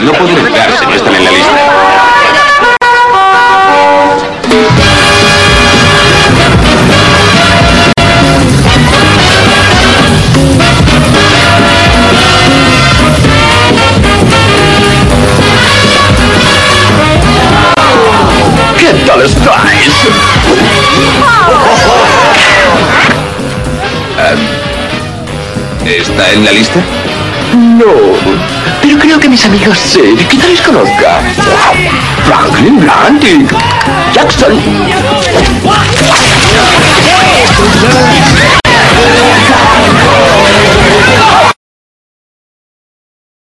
No pueden entrar si no están en la lista. ¿Qué tal estáis? ¿Está en la lista? No, pero creo que mis amigos sí, quizá les conozca. Franklin Blunt y Jackson.